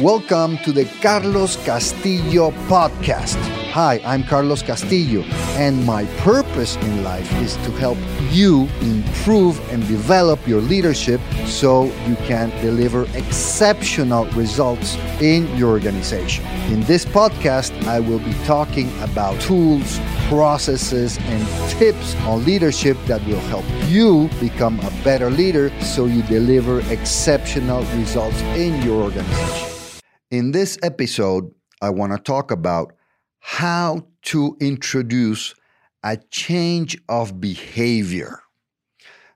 Welcome to the Carlos Castillo podcast. Hi, I'm Carlos Castillo, and my purpose in life is to help you improve and develop your leadership so you can deliver exceptional results in your organization. In this podcast, I will be talking about tools, processes, and tips on leadership that will help you become a better leader so you deliver exceptional results in your organization. In this episode, I want to talk about how to introduce a change of behavior.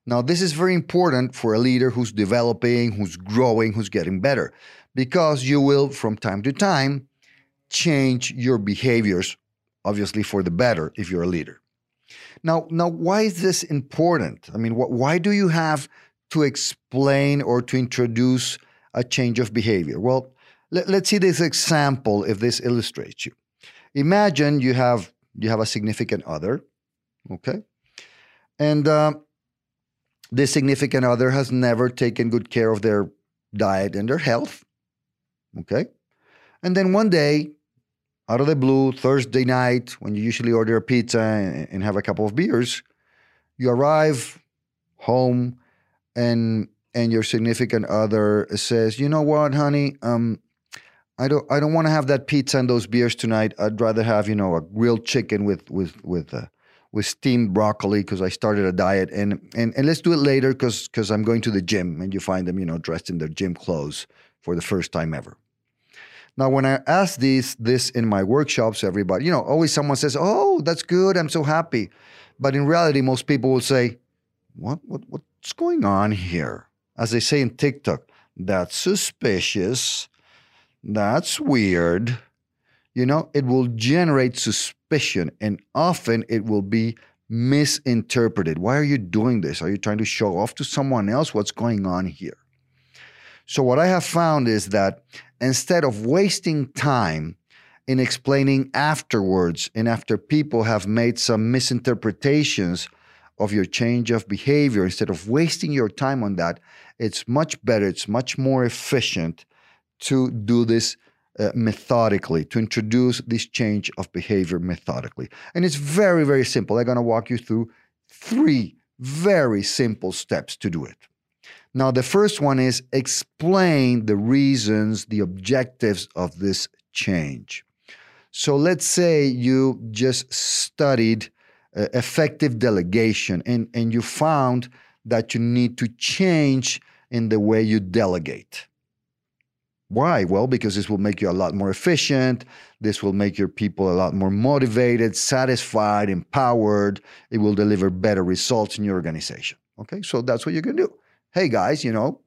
Now, this is very important for a leader who's developing, who's growing, who's getting better, because you will, from time to time, change your behaviors, obviously for the better if you're a leader. Now, now, why is this important? I mean, wh- why do you have to explain or to introduce a change of behavior? Well, let, us see this example if this illustrates you. Imagine you have you have a significant other, okay, and uh, this significant other has never taken good care of their diet and their health, okay, and then one day, out of the blue, Thursday night, when you usually order a pizza and, and have a couple of beers, you arrive home and and your significant other says, "You know what, honey? Um, I don't I don't want to have that pizza and those beers tonight. I'd rather have you know a grilled chicken with with with uh, with steamed broccoli because I started a diet and and and let's do it later because because I'm going to the gym and you find them you know dressed in their gym clothes for the first time ever. Now, when I ask this this in my workshops, everybody you know always someone says, "Oh, that's good. I'm so happy," but in reality, most people will say, "What what what's going on here?" As they say in TikTok, that's suspicious that's weird. You know, it will generate suspicion and often it will be misinterpreted. Why are you doing this? Are you trying to show off to someone else what's going on here? So, what I have found is that instead of wasting time in explaining afterwards and after people have made some misinterpretations of your change of behavior, instead of wasting your time on that, it's much better, it's much more efficient to do this uh, methodically, to introduce this change of behavior methodically. And it's very, very simple. I'm going to walk you through three very simple steps to do it. Now, the first one is explain the reasons, the objectives of this change. So let's say you just studied uh, effective delegation and, and you found that you need to change in the way you delegate. Why? Well, because this will make you a lot more efficient. This will make your people a lot more motivated, satisfied, empowered. It will deliver better results in your organization. Okay, so that's what you're going to do. Hey, guys, you know,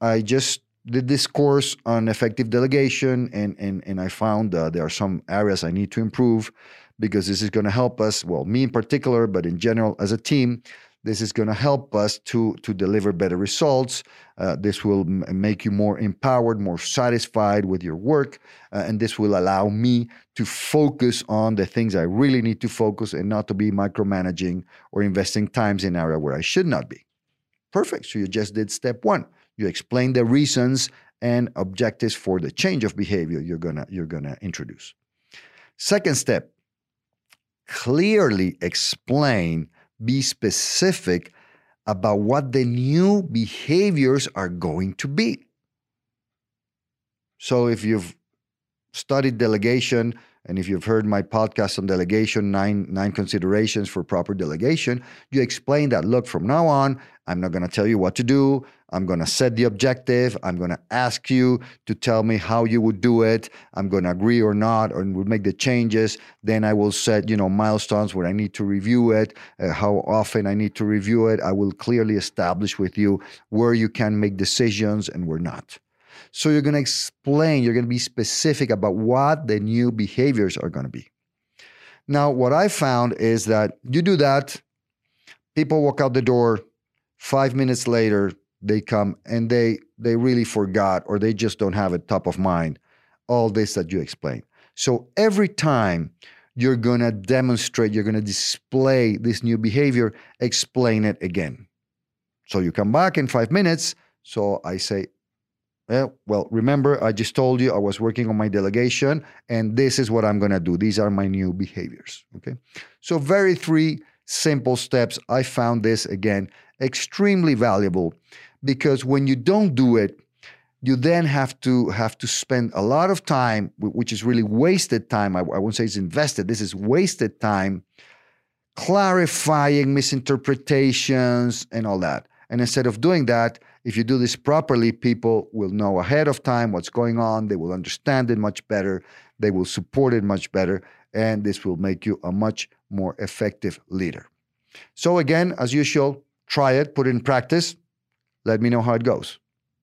I just did this course on effective delegation, and and and I found uh, there are some areas I need to improve because this is going to help us. Well, me in particular, but in general as a team, this is going to help us to, to deliver better results. Uh, this will m- make you more empowered, more satisfied with your work. Uh, and this will allow me to focus on the things I really need to focus and not to be micromanaging or investing times in area where I should not be. Perfect. So you just did step one. You explain the reasons and objectives for the change of behavior you're gonna you're gonna introduce. Second step, clearly explain be specific about what the new behaviors are going to be. So if you've studied delegation and if you've heard my podcast on delegation, nine, nine considerations for proper delegation, you explain that look, from now on, I'm not going to tell you what to do. I'm going to set the objective. I'm going to ask you to tell me how you would do it. I'm going to agree or not, or would make the changes. Then I will set, you know, milestones where I need to review it, uh, how often I need to review it. I will clearly establish with you where you can make decisions and where not. So you're going to explain, you're going to be specific about what the new behaviors are going to be. Now, what I found is that you do that, people walk out the door, five minutes later, they come and they they really forgot or they just don't have it top of mind all this that you explained. So every time you're going to demonstrate, you're going to display this new behavior, explain it again. So you come back in five minutes. So I say, Uh, well, remember, I just told you I was working on my delegation, and this is what I'm going to do. These are my new behaviors. Okay. So, very three simple steps. I found this again extremely valuable because when you don't do it, you then have to have to spend a lot of time, which is really wasted time. I, I won't say it's invested. This is wasted time clarifying misinterpretations and all that. And instead of doing that, if you do this properly, people will know ahead of time what's going on. They will understand it much better. They will support it much better. And this will make you a much more effective leader. So, again, as usual, try it, put it in practice. Let me know how it goes.